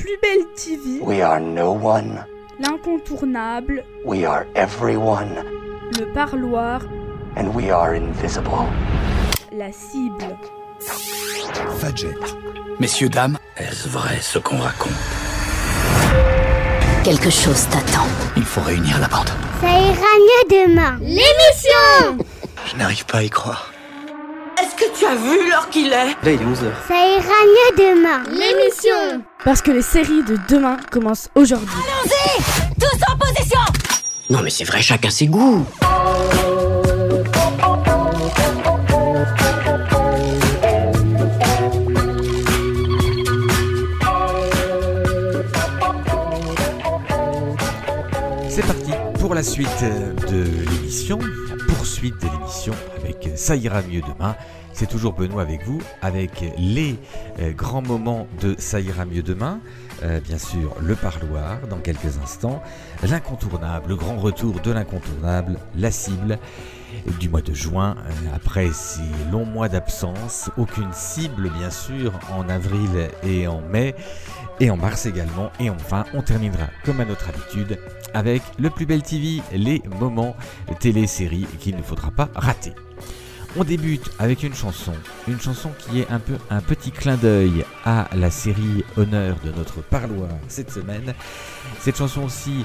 plus belle TV, We are no one. l'incontournable, We are everyone. le parloir, And we are invisible. la cible. Fadjet. Messieurs, dames, est-ce vrai ce qu'on raconte? Quelque chose t'attend. Il faut réunir la bande. Ça ira mieux demain. L'émission Je n'arrive pas à y croire. Est-ce que tu as vu l'heure qu'il est? Là, il est 11h. Ça ira mieux demain. L'émission Parce que les séries de demain commencent aujourd'hui. Tous en position Non mais c'est vrai, chacun ses goûts. C'est parti pour la suite de l'émission, la poursuite de l'émission avec Ça ira mieux demain. C'est toujours Benoît avec vous, avec les euh, grands moments de Ça ira mieux demain. Euh, bien sûr, le parloir dans quelques instants. L'incontournable, le grand retour de l'incontournable, la cible du mois de juin. Euh, Après ces longs mois d'absence, aucune cible bien sûr en avril et en mai. Et en mars également. Et enfin, on terminera comme à notre habitude avec le plus bel TV, les moments télé-séries qu'il ne faudra pas rater. On débute avec une chanson, une chanson qui est un peu un petit clin d'œil à la série Honneur de notre parloir cette semaine. Cette chanson aussi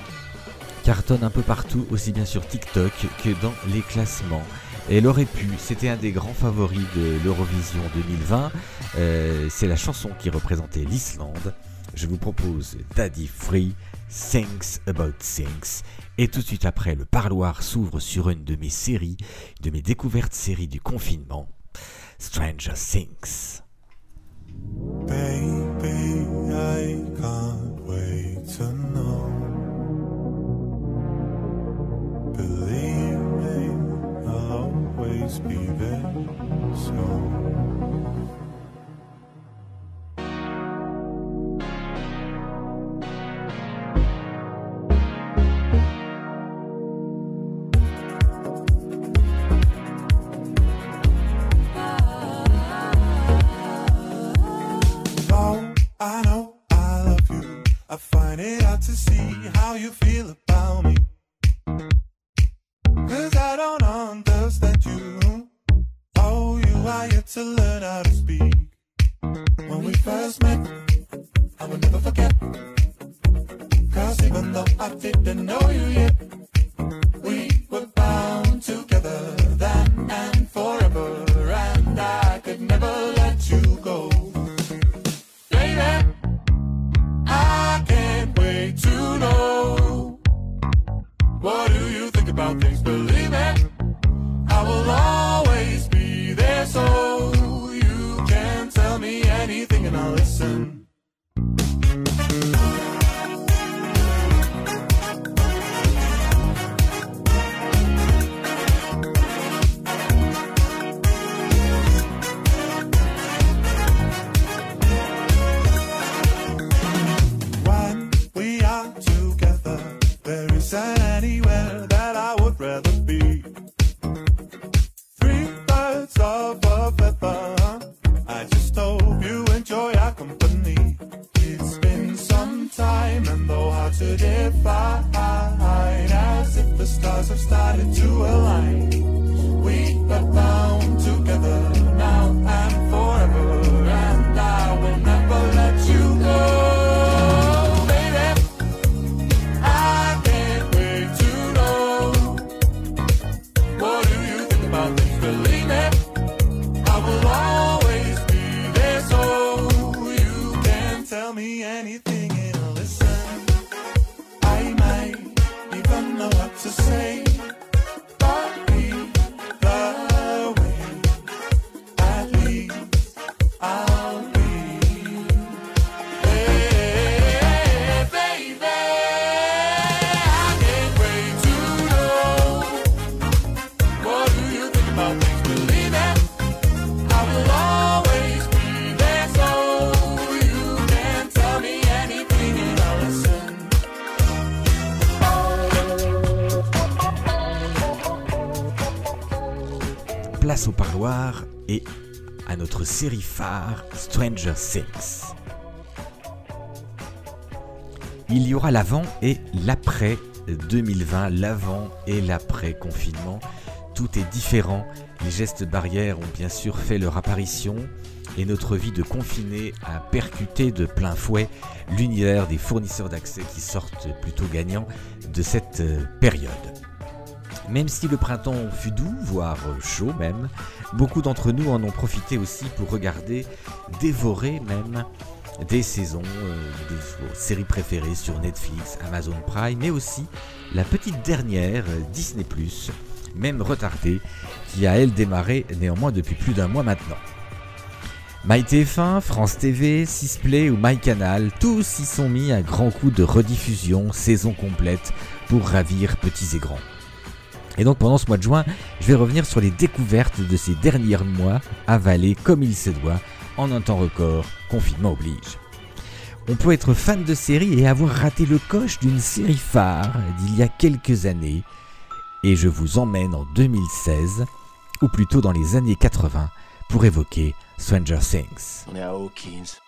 cartonne un peu partout, aussi bien sur TikTok que dans les classements. Elle aurait pu, c'était un des grands favoris de l'Eurovision 2020. Euh, c'est la chanson qui représentait l'Islande. Je vous propose Daddy Free, Things About Things. Et tout de suite après, le parloir s'ouvre sur une de mes séries, de mes découvertes séries du confinement, Stranger Things. About things? Believe série phare Stranger Things. il y aura l'avant et l'après 2020, l'avant et l'après confinement. Tout est différent, les gestes barrières ont bien sûr fait leur apparition et notre vie de confiné a percuté de plein fouet l'univers des fournisseurs d'accès qui sortent plutôt gagnants de cette euh, période. Même si le printemps fut doux, voire chaud même, beaucoup d'entre nous en ont profité aussi pour regarder, dévorer même des saisons euh, de vos séries préférées sur Netflix, Amazon Prime, mais aussi la petite dernière, euh, Disney ⁇ même retardée, qui a elle démarré néanmoins depuis plus d'un mois maintenant. MyTF1, France TV, Sisplay ou MyCanal, tous y sont mis un grand coup de rediffusion, saison complète, pour ravir petits et grands. Et donc pendant ce mois de juin, je vais revenir sur les découvertes de ces derniers mois, avalées comme il se doit, en un temps record, confinement oblige. On peut être fan de série et avoir raté le coche d'une série phare d'il y a quelques années, et je vous emmène en 2016, ou plutôt dans les années 80, pour évoquer Stranger Things. On est à Hawkins.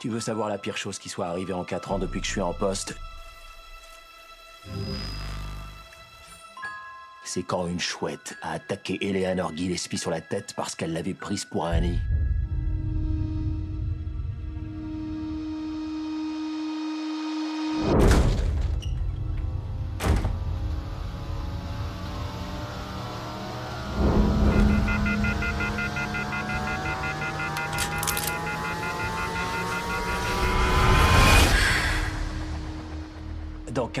Tu veux savoir la pire chose qui soit arrivée en 4 ans depuis que je suis en poste? C'est quand une chouette a attaqué Eleanor Gillespie sur la tête parce qu'elle l'avait prise pour un nid.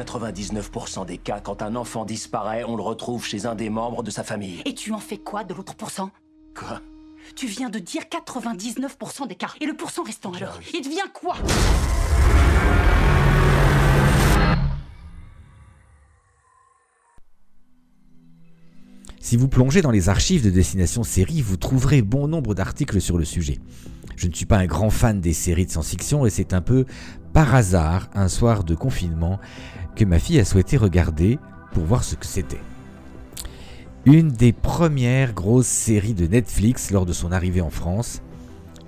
99% des cas, quand un enfant disparaît, on le retrouve chez un des membres de sa famille. Et tu en fais quoi de l'autre pourcent Quoi? Tu viens de dire 99% des cas. Et le pourcent restant alors Il devient quoi? Si vous plongez dans les archives de Destination Série, vous trouverez bon nombre d'articles sur le sujet. Je ne suis pas un grand fan des séries de science-fiction et c'est un peu par hasard, un soir de confinement, que ma fille a souhaité regarder pour voir ce que c'était. Une des premières grosses séries de Netflix lors de son arrivée en France,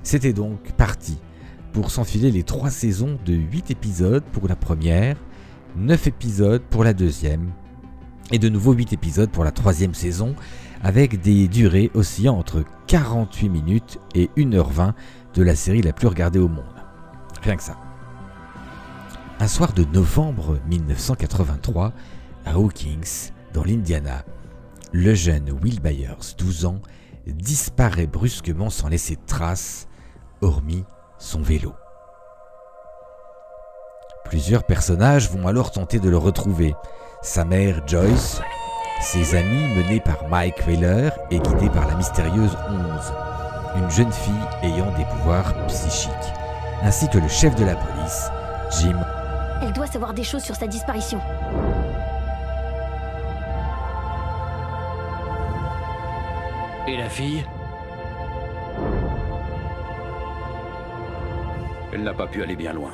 c'était donc parti pour s'enfiler les trois saisons de 8 épisodes pour la première, 9 épisodes pour la deuxième, et de nouveau 8 épisodes pour la troisième saison, avec des durées oscillant entre 48 minutes et 1h20 de la série la plus regardée au monde. Rien que ça. Un soir de novembre 1983, à Hawkins, dans l'Indiana, le jeune Will Byers, 12 ans, disparaît brusquement sans laisser de traces, hormis son vélo. Plusieurs personnages vont alors tenter de le retrouver. Sa mère Joyce, ses amis menés par Mike Wheeler et guidés par la mystérieuse Onze, une jeune fille ayant des pouvoirs psychiques, ainsi que le chef de la police, Jim. Elle doit savoir des choses sur sa disparition. Et la fille? Elle n'a pas pu aller bien loin.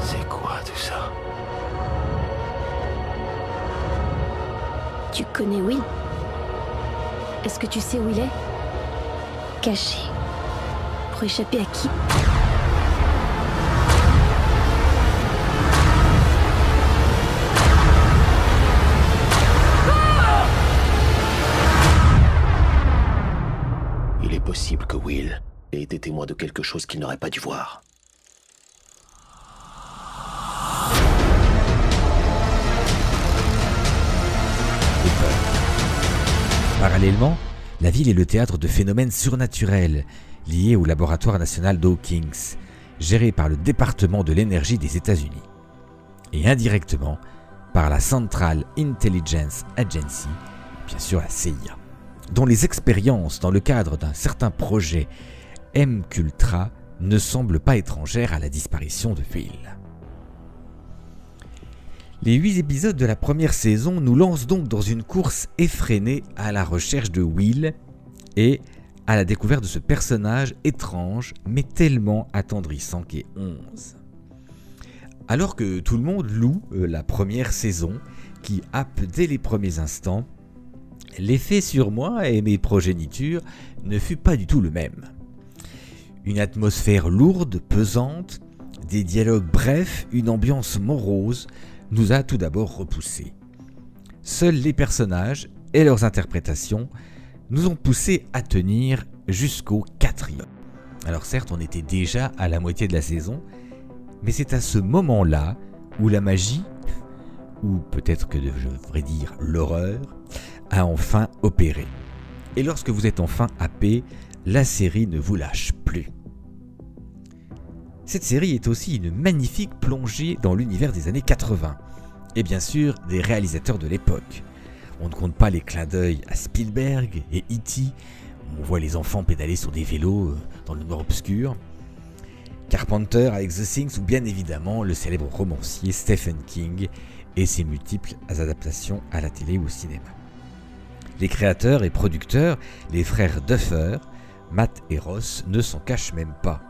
C'est quoi tout ça? Tu connais Will? Est-ce que tu sais où il est? Caché. Pour échapper à qui? Il est possible que Will ait été témoin de quelque chose qu'il n'aurait pas dû voir. Parallèlement, la ville est le théâtre de phénomènes surnaturels liés au laboratoire national d'Hawkins, géré par le département de l'énergie des États-Unis, et indirectement par la Central Intelligence Agency, bien sûr la CIA, dont les expériences dans le cadre d'un certain projet M-Cultra ne semblent pas étrangères à la disparition de Will. Les huit épisodes de la première saison nous lancent donc dans une course effrénée à la recherche de Will et à la découverte de ce personnage étrange mais tellement attendrissant qu'est 11. Alors que tout le monde loue euh, la première saison, qui happe dès les premiers instants, L'effet sur moi et mes progénitures ne fut pas du tout le même. Une atmosphère lourde, pesante, des dialogues brefs, une ambiance morose nous a tout d'abord repoussés. Seuls les personnages et leurs interprétations nous ont poussés à tenir jusqu'au quatrième. Alors certes, on était déjà à la moitié de la saison, mais c'est à ce moment-là où la magie, ou peut-être que je devrais dire l'horreur, a enfin opéré. Et lorsque vous êtes enfin happé, la série ne vous lâche plus. Cette série est aussi une magnifique plongée dans l'univers des années 80, et bien sûr des réalisateurs de l'époque. On ne compte pas les clins d'œil à Spielberg et E.T., on voit les enfants pédaler sur des vélos euh, dans le noir obscur. Carpenter avec The Things ou bien évidemment le célèbre romancier Stephen King et ses multiples adaptations à la télé ou au cinéma. Les créateurs et producteurs, les frères Duffer, Matt et Ross, ne s'en cachent même pas.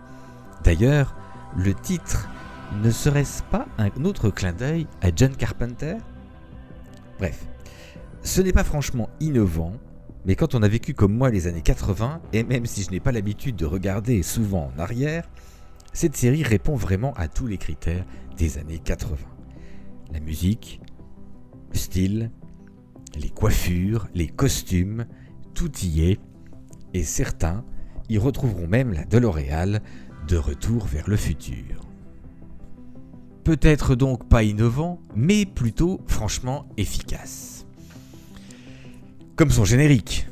D'ailleurs, le titre ne serait-ce pas un autre clin d'œil à John Carpenter? Bref, ce n'est pas franchement innovant, mais quand on a vécu comme moi les années 80, et même si je n'ai pas l'habitude de regarder souvent en arrière, cette série répond vraiment à tous les critères des années 80. La musique, le style, les coiffures, les costumes, tout y est, et certains y retrouveront même la DeLoreal de retour vers le futur. Peut-être donc pas innovant, mais plutôt franchement efficace. Comme son générique,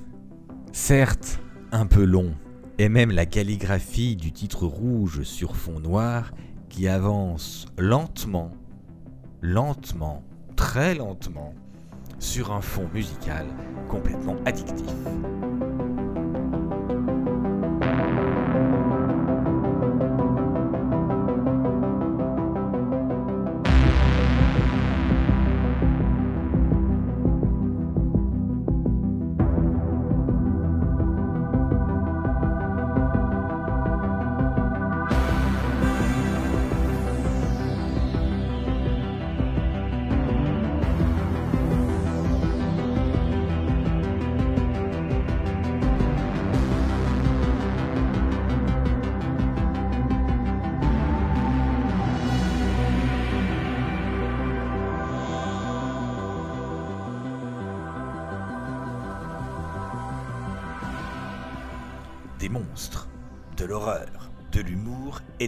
certes un peu long, et même la calligraphie du titre rouge sur fond noir qui avance lentement, lentement, très lentement, sur un fond musical complètement addictif.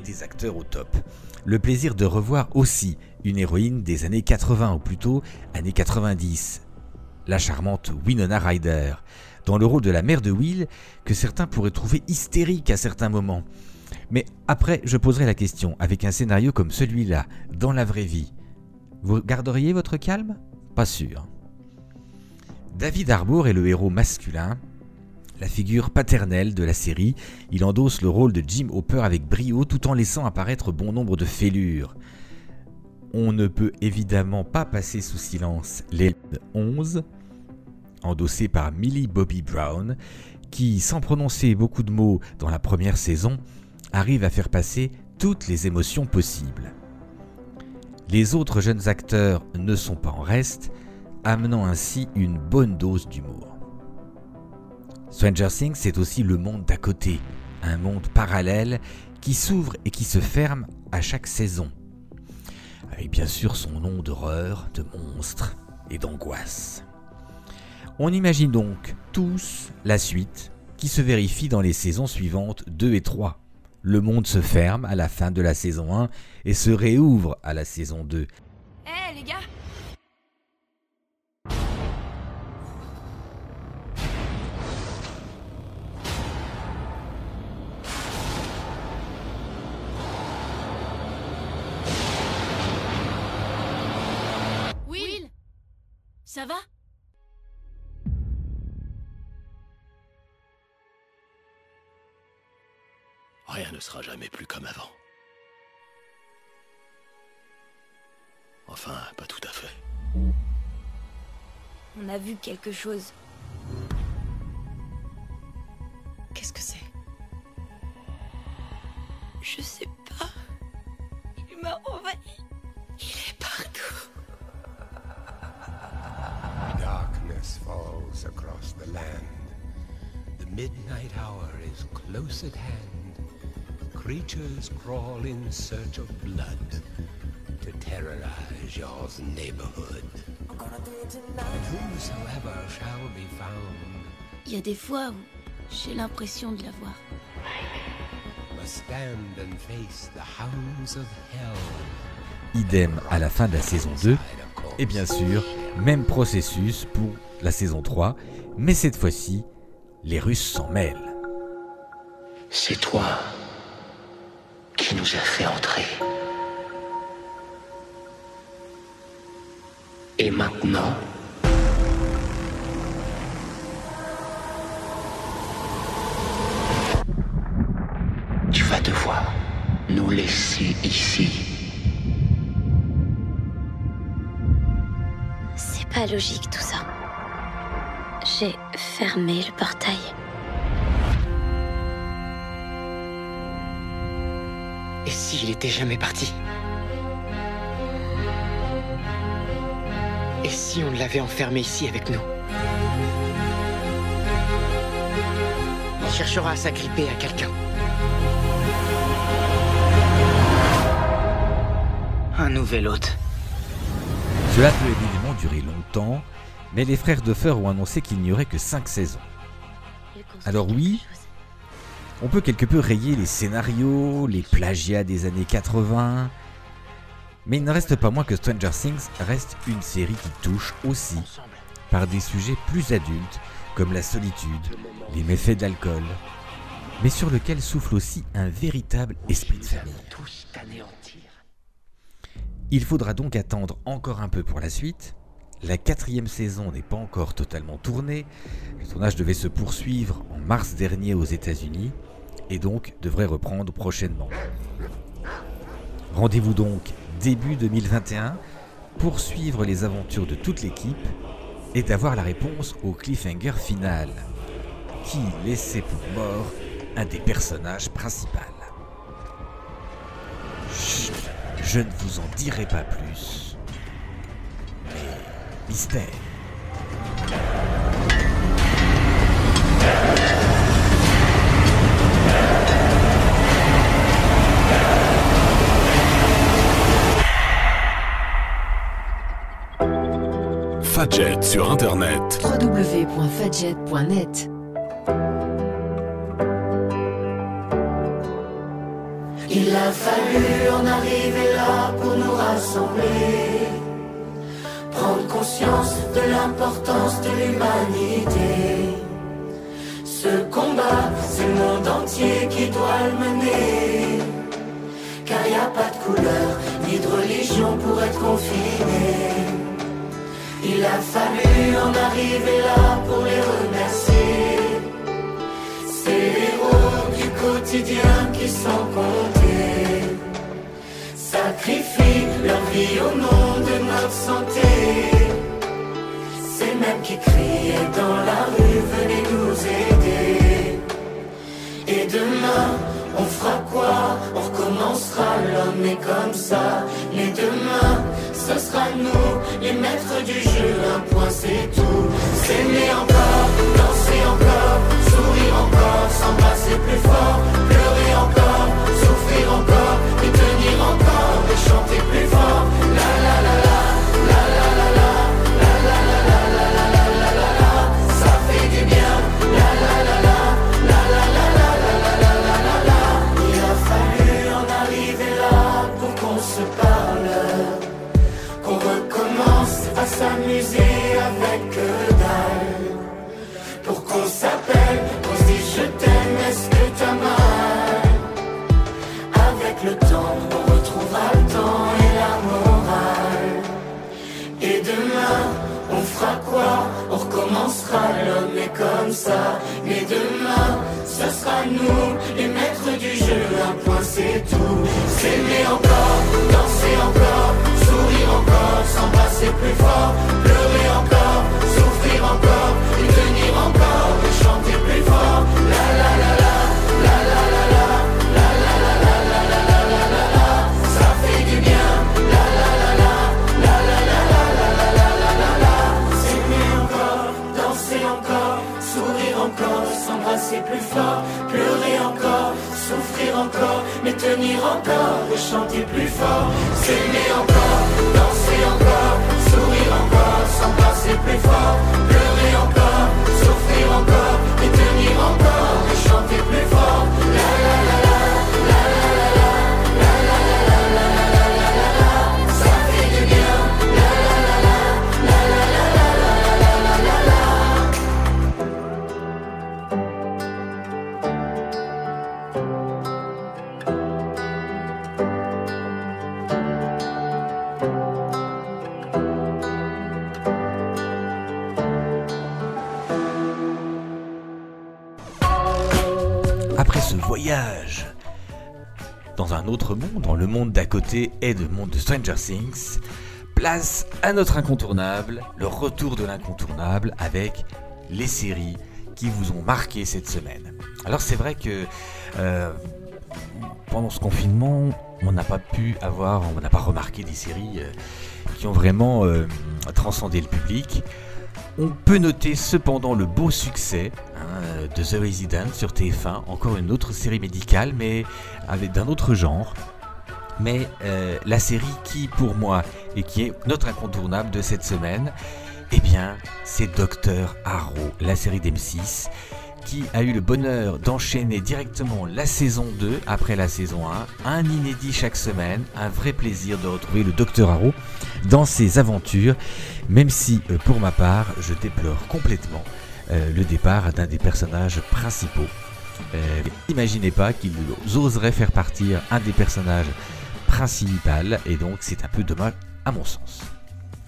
Des acteurs au top. Le plaisir de revoir aussi une héroïne des années 80 ou plutôt années 90, la charmante Winona Ryder, dans le rôle de la mère de Will que certains pourraient trouver hystérique à certains moments. Mais après, je poserai la question, avec un scénario comme celui-là, dans la vraie vie, vous garderiez votre calme? Pas sûr. David Harbour est le héros masculin, la figure paternelle de la série, il endosse le rôle de Jim Hopper avec brio tout en laissant apparaître bon nombre de fêlures. On ne peut évidemment pas passer sous silence les 11, endossé par Millie Bobby Brown, qui, sans prononcer beaucoup de mots dans la première saison, arrive à faire passer toutes les émotions possibles. Les autres jeunes acteurs ne sont pas en reste, amenant ainsi une bonne dose d'humour. Stranger Things, c'est aussi le monde d'à côté, un monde parallèle qui s'ouvre et qui se ferme à chaque saison. Avec bien sûr son nom d'horreur, de monstre et d'angoisse. On imagine donc tous la suite qui se vérifie dans les saisons suivantes 2 et 3. Le monde se ferme à la fin de la saison 1 et se réouvre à la saison 2. Sera jamais plus comme avant. Enfin, pas tout à fait. On a vu quelque chose. Qu'est-ce que c'est? Je sais pas. Il m'a envahi. Il est partout. Darkness falls across midnight hour is close at hand. Creatures crawl in search of blood to terrorize your neighborhood. And whosoever shall be found Il y a des fois où j'ai l'impression de la voir. must stand and face the hounds of hell. Idem à la fin de la saison 2. Et bien sûr, même processus pour la saison 3, mais cette fois-ci, les Russes s'en mêlent. C'est toi qui nous a fait entrer. Et maintenant, tu vas devoir nous laisser ici. C'est pas logique tout ça. J'ai fermé le portail. S'il était jamais parti Et si on l'avait enfermé ici avec nous? Il cherchera à s'agripper à quelqu'un. Un nouvel hôte. Cela peut évidemment durer longtemps, mais les frères Duffer ont annoncé qu'il n'y aurait que 5 saisons. Alors oui, on peut quelque peu rayer les scénarios, les plagiats des années 80, mais il ne reste pas moins que Stranger Things reste une série qui touche aussi par des sujets plus adultes comme la solitude, les méfaits de l'alcool, mais sur lequel souffle aussi un véritable esprit de famille. Il faudra donc attendre encore un peu pour la suite. La quatrième saison n'est pas encore totalement tournée. Le tournage devait se poursuivre en mars dernier aux États-Unis et donc devrait reprendre prochainement. Rendez-vous donc début 2021 pour suivre les aventures de toute l'équipe et d'avoir la réponse au cliffhanger final qui laissait pour mort un des personnages principaux. Je ne vous en dirai pas plus. Mystère. Fadjet sur Internet. www.fadjet.net Il a fallu en arriver là pour nous rassembler. De l'importance de l'humanité. Ce combat, c'est le monde entier qui doit le mener. Car y a pas de couleur, ni de religion pour être confiné. Il a fallu en arriver là pour les remercier. Ces héros du quotidien qui sont comptés sacrifient leur vie au nom de notre santé. Mêmes qui criaient dans la rue, venez nous aider. Et demain, on fera quoi? On recommencera, l'homme est comme ça. Mais demain, ce sera nous, les maîtres du jeu, un point c'est tout. S'aimer encore, danser encore, sourire encore, s'embrasser plus fort, pleurer encore, souffrir encore, et tenir encore, et chanter plus fort. C'est tout. S'aimer encore, danser encore, sourire encore, s'embrasser plus fort, pleurer encore, souffrir encore, et tenir encore, et chanter plus fort. La la la la, la la la la, la la la la la la la la ça fait du bien. La la la la, la la la la la la la la la la, s'aimer encore, danser encore, sourire encore, s'embrasser plus fort, pleurer encore, souffrir encore, mais tenir encore et chanter plus fort. S'aimer encore, danser encore, sourire encore, s'embrasser plus fort, et le monde de Stranger Things, place à notre incontournable, le retour de l'incontournable avec les séries qui vous ont marqué cette semaine. Alors c'est vrai que euh, pendant ce confinement, on n'a pas pu avoir, on n'a pas remarqué des séries euh, qui ont vraiment euh, transcendé le public. On peut noter cependant le beau succès hein, de The Resident sur TF1, encore une autre série médicale, mais avec d'un autre genre. Mais euh, la série qui, pour moi, et qui est notre incontournable de cette semaine, eh bien, c'est Docteur Arrow, la série d'M6, qui a eu le bonheur d'enchaîner directement la saison 2 après la saison 1, un inédit chaque semaine, un vrai plaisir de retrouver le Docteur Arrow dans ses aventures, même si euh, pour ma part je déplore complètement euh, le départ d'un des personnages principaux. Imaginez pas qu'ils oseraient faire partir un des personnages principaux et donc c'est un peu dommage à mon sens.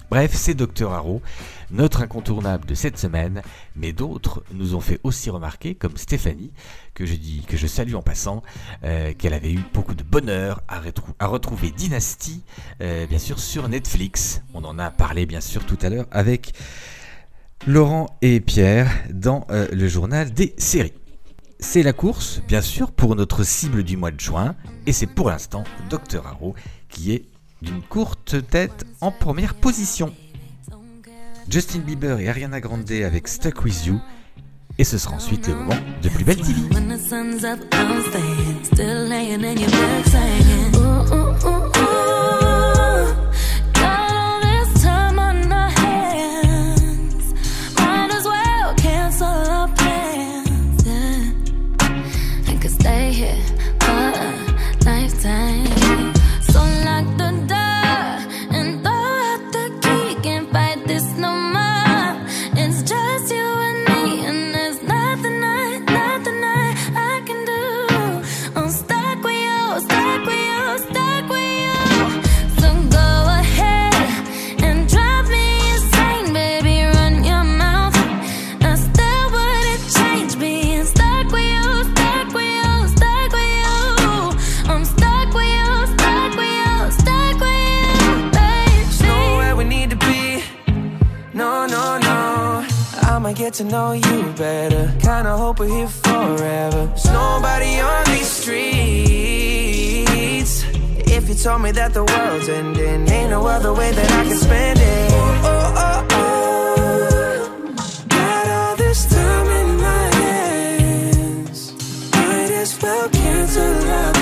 Bref, c'est Dr Arrow, notre incontournable de cette semaine, mais d'autres nous ont fait aussi remarquer, comme Stéphanie, que je dis que je salue en passant, euh, qu'elle avait eu beaucoup de bonheur à retrouver Dynasty, euh, bien sûr sur Netflix. On en a parlé bien sûr tout à l'heure avec Laurent et Pierre dans euh, le journal des séries. C'est la course, bien sûr, pour notre cible du mois de juin, et c'est pour l'instant Dr Arrow qui est d'une courte tête en première position. Justin Bieber et Ariana Grande avec Stuck With You, et ce sera ensuite le moment de Plus Belle TV. Get to know you better. Kinda hope we're here forever. There's nobody on these streets. If you told me that the world's ending, ain't no other way that I can spend it. Oh, oh, oh, oh. Got all this time in my hands. Might as well cancel our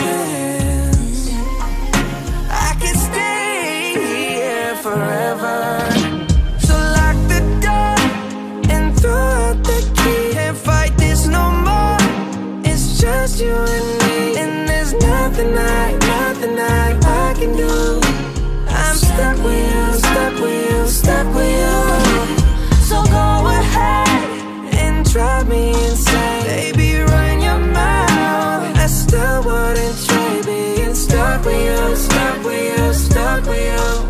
drive me insane, baby. Run your mouth. I still wouldn't trade being stuck with you, stuck with you, stuck with you.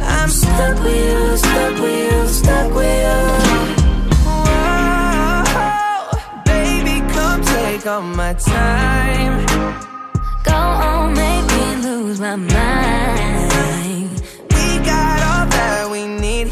I'm stuck with you, stuck with you, stuck with you. Whoa, baby, come take all my time. Go on, make me lose my mind. We got all that we need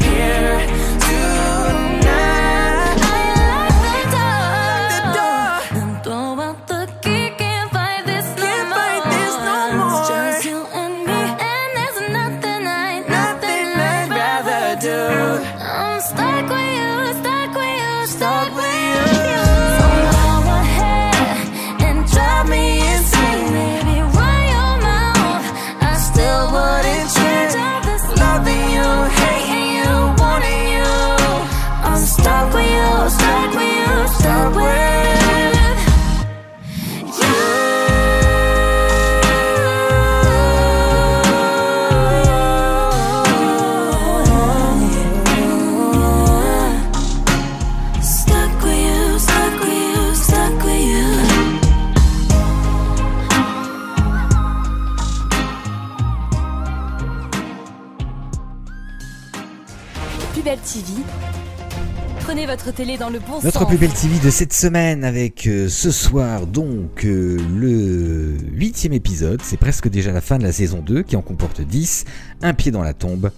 télé dans le bon Notre sens. plus belle TV de cette semaine avec euh, ce soir donc euh, le huitième épisode. C'est presque déjà la fin de la saison 2 qui en comporte 10. Un pied dans la tombe.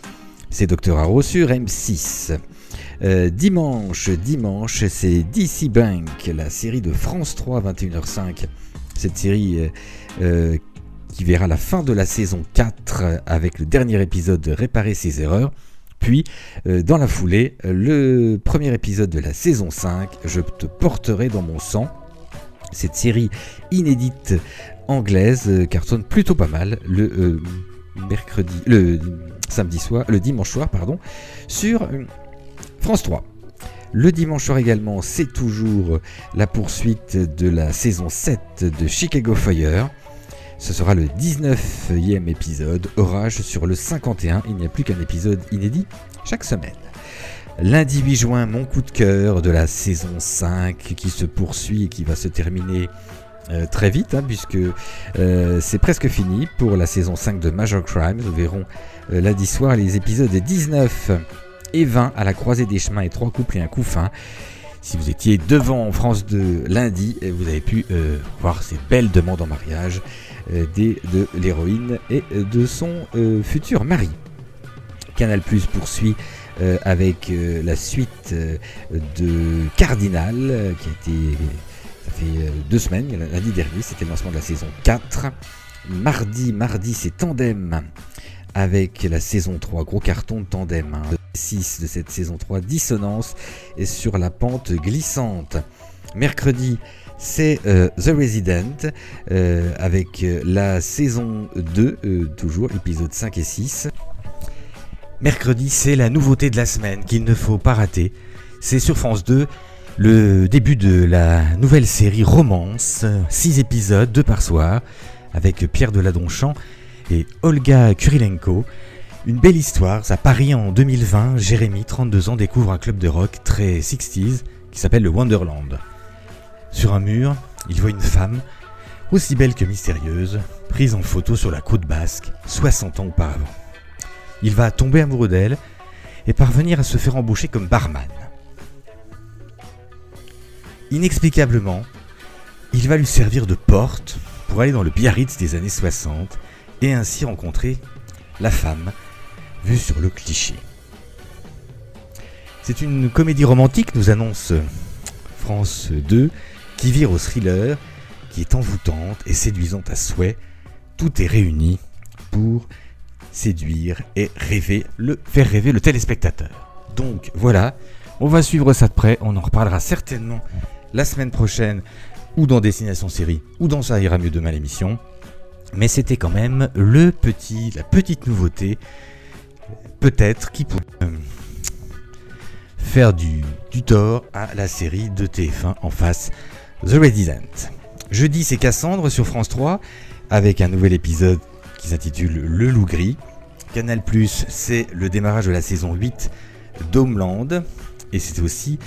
C'est Dr. Arrow sur M6. Euh, dimanche, dimanche, c'est DC Bank, la série de France 3 21h05. Cette série qui verra la fin de la saison 4 euh, avec le dernier épisode de Réparer ses erreurs. Puis, euh, dans la foulée, le premier épisode de la saison 5, Je te porterai dans mon sang. Cette série inédite anglaise euh, cartonne plutôt pas mal le euh, mercredi, samedi soir, le dimanche soir, pardon, sur France 3. Le dimanche soir également, c'est toujours la poursuite de la saison 7 de Chicago Fire. Ce sera le 19e épisode, Orage sur le 51. Il n'y a plus qu'un épisode inédit chaque semaine. Lundi 8 juin, mon coup de cœur de la saison 5 qui se poursuit et qui va se terminer euh, très vite, hein, puisque euh, c'est presque fini pour la saison 5 de Major Crimes. Nous verrons euh, lundi soir les épisodes 19 et 20 à la croisée des chemins et trois couples et un coup fin. Si vous étiez devant France 2 lundi, vous avez pu voir ces belles demandes en mariage des, de l'héroïne et euh, de son euh, futur mari. Canal Plus poursuit euh, avec euh, la suite euh, de Cardinal, euh, qui a été. Ça fait euh, deux semaines, lundi dernier, c'était le lancement de la saison 4. Mardi, mardi, c'est Tandem avec la saison 3, gros carton de Tandem. hein. 6 de cette saison 3, Dissonance, est sur la pente glissante. Mercredi, c'est euh, The Resident euh, avec euh, la saison 2, euh, toujours épisode 5 et 6. Mercredi, c'est la nouveauté de la semaine qu'il ne faut pas rater. C'est sur France 2 le début de la nouvelle série Romance, 6 épisodes, 2 par soir, avec Pierre Deladonchamp et Olga Kurilenko. Une belle histoire, à Paris en 2020, Jérémy, 32 ans, découvre un club de rock très 60s qui s'appelle le Wonderland. Sur un mur, il voit une femme, aussi belle que mystérieuse, prise en photo sur la côte basque, 60 ans auparavant. Il va tomber amoureux d'elle et parvenir à se faire embaucher comme barman. Inexplicablement, il va lui servir de porte pour aller dans le Biarritz des années 60 et ainsi rencontrer la femme vue sur le cliché. C'est une comédie romantique, nous annonce France 2, qui vire au thriller, qui est envoûtante et séduisante à souhait. Tout est réuni pour séduire et rêver le, faire rêver le téléspectateur. Donc voilà, on va suivre ça de près, on en reparlera certainement la semaine prochaine ou dans Destination Série ou dans Ça ira mieux demain l'émission. Mais c'était quand même le petit, la petite nouveauté, peut-être qui pourrait euh, faire du, du tort à la série de TF1 en face, The Resident. Jeudi, c'est Cassandre sur France 3 avec un nouvel épisode qui s'intitule Le Loup Gris. Canal Plus, c'est le démarrage de la saison 8 d'Homeland et c'est aussi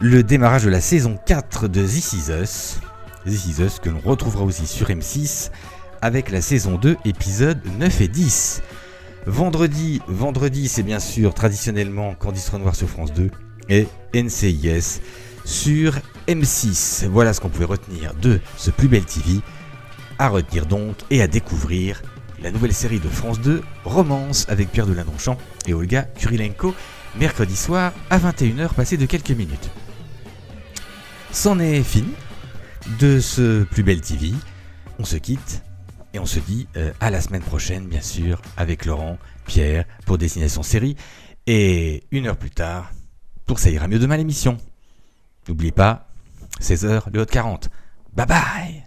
le démarrage de la saison 4 de This Is Us. This Is Us que l'on retrouvera aussi sur M6 avec la saison 2, épisodes 9 et 10. Vendredi, vendredi, c'est bien sûr traditionnellement Candice Renoir sur France 2 et NCIS sur M6. Voilà ce qu'on pouvait retenir de ce plus bel TV. À retenir donc et à découvrir la nouvelle série de France 2, Romance avec Pierre Deladonchamp et Olga Kurilenko, mercredi soir à 21h passé de quelques minutes. C'en est fini de ce plus bel TV. On se quitte et on se dit euh, à la semaine prochaine, bien sûr, avec Laurent, Pierre, pour Destination Série. Et une heure plus tard, pour Ça ira mieux demain l'émission. N'oubliez pas, 16h, le Hot 40. Bye bye